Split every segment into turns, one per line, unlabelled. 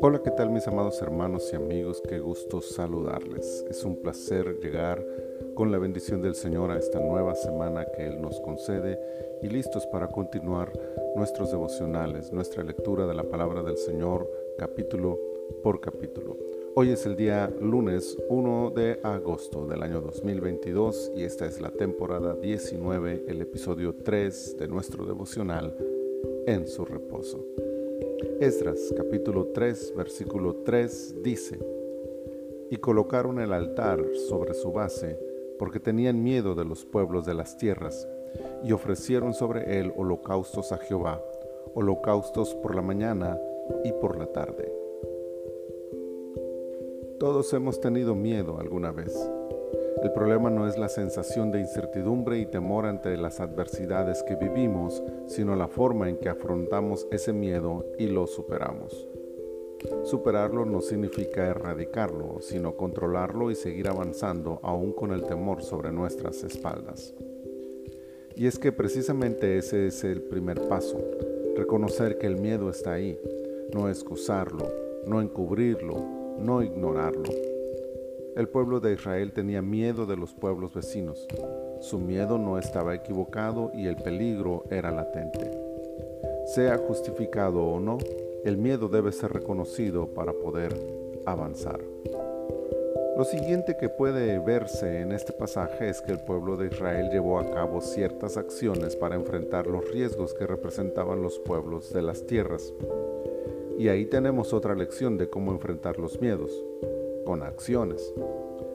Hola, ¿qué tal mis amados hermanos y amigos? Qué gusto saludarles. Es un placer llegar con la bendición del Señor a esta nueva semana que Él nos concede y listos para continuar nuestros devocionales, nuestra lectura de la palabra del Señor capítulo por capítulo. Hoy es el día lunes 1 de agosto del año 2022 y esta es la temporada 19, el episodio 3 de nuestro devocional en su reposo. Esdras capítulo 3 versículo 3 dice, y colocaron el altar sobre su base porque tenían miedo de los pueblos de las tierras, y ofrecieron sobre él holocaustos a Jehová, holocaustos por la mañana y por la tarde. Todos hemos tenido miedo alguna vez. El problema no es la sensación de incertidumbre y temor ante las adversidades que vivimos, sino la forma en que afrontamos ese miedo y lo superamos. Superarlo no significa erradicarlo, sino controlarlo y seguir avanzando aún con el temor sobre nuestras espaldas. Y es que precisamente ese es el primer paso, reconocer que el miedo está ahí, no excusarlo, no encubrirlo, no ignorarlo. El pueblo de Israel tenía miedo de los pueblos vecinos. Su miedo no estaba equivocado y el peligro era latente. Sea justificado o no, el miedo debe ser reconocido para poder avanzar. Lo siguiente que puede verse en este pasaje es que el pueblo de Israel llevó a cabo ciertas acciones para enfrentar los riesgos que representaban los pueblos de las tierras. Y ahí tenemos otra lección de cómo enfrentar los miedos con acciones.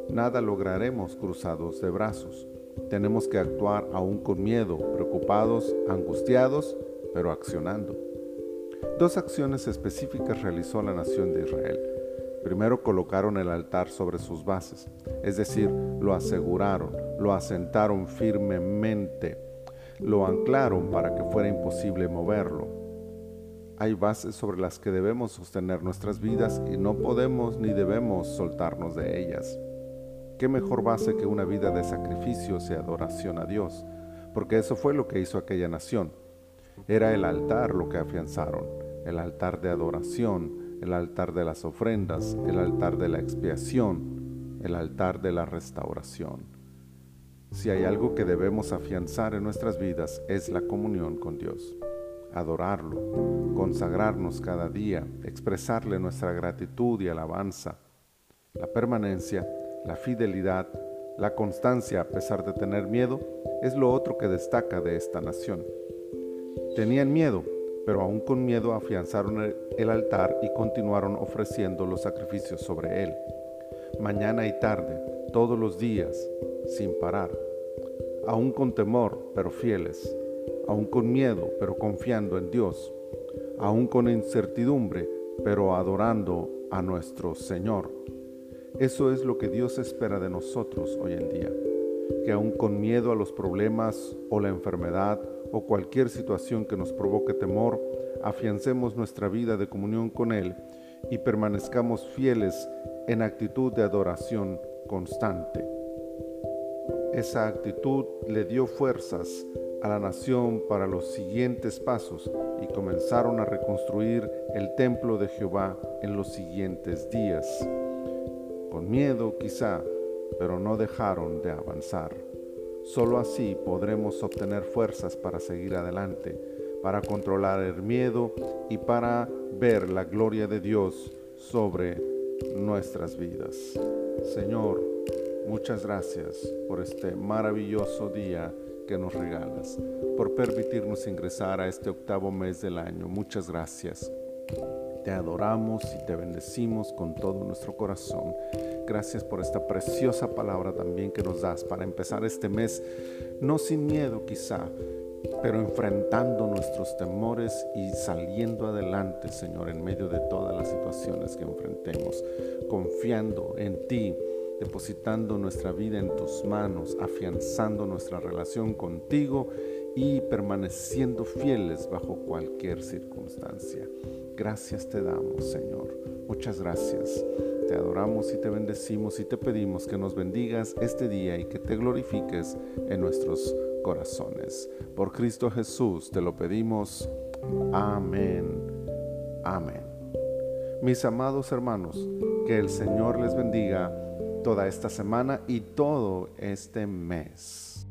Nada lograremos cruzados de brazos. Tenemos que actuar aún con miedo, preocupados, angustiados, pero accionando. Dos acciones específicas realizó la nación de Israel. Primero colocaron el altar sobre sus bases, es decir, lo aseguraron, lo asentaron firmemente, lo anclaron para que fuera imposible moverlo hay bases sobre las que debemos sostener nuestras vidas y no podemos ni debemos soltarnos de ellas. ¿Qué mejor base que una vida de sacrificios y adoración a Dios? Porque eso fue lo que hizo aquella nación. Era el altar lo que afianzaron, el altar de adoración, el altar de las ofrendas, el altar de la expiación, el altar de la restauración. Si hay algo que debemos afianzar en nuestras vidas es la comunión con Dios adorarlo, consagrarnos cada día, expresarle nuestra gratitud y alabanza. La permanencia, la fidelidad, la constancia a pesar de tener miedo es lo otro que destaca de esta nación. Tenían miedo, pero aún con miedo afianzaron el altar y continuaron ofreciendo los sacrificios sobre él, mañana y tarde, todos los días, sin parar, aún con temor, pero fieles, aún con miedo, pero confiando en Dios, aún con incertidumbre, pero adorando a nuestro Señor. Eso es lo que Dios espera de nosotros hoy en día, que aún con miedo a los problemas o la enfermedad o cualquier situación que nos provoque temor, afiancemos nuestra vida de comunión con Él y permanezcamos fieles en actitud de adoración constante. Esa actitud le dio fuerzas a la nación para los siguientes pasos y comenzaron a reconstruir el templo de Jehová en los siguientes días. Con miedo quizá, pero no dejaron de avanzar. Solo así podremos obtener fuerzas para seguir adelante, para controlar el miedo y para ver la gloria de Dios sobre nuestras vidas. Señor, muchas gracias por este maravilloso día que nos regalas, por permitirnos ingresar a este octavo mes del año. Muchas gracias. Te adoramos y te bendecimos con todo nuestro corazón. Gracias por esta preciosa palabra también que nos das para empezar este mes, no sin miedo quizá, pero enfrentando nuestros temores y saliendo adelante, Señor, en medio de todas las situaciones que enfrentemos, confiando en ti depositando nuestra vida en tus manos, afianzando nuestra relación contigo y permaneciendo fieles bajo cualquier circunstancia. Gracias te damos, Señor. Muchas gracias. Te adoramos y te bendecimos y te pedimos que nos bendigas este día y que te glorifiques en nuestros corazones. Por Cristo Jesús te lo pedimos. Amén. Amén. Mis amados hermanos, que el Señor les bendiga toda esta semana y todo este mes.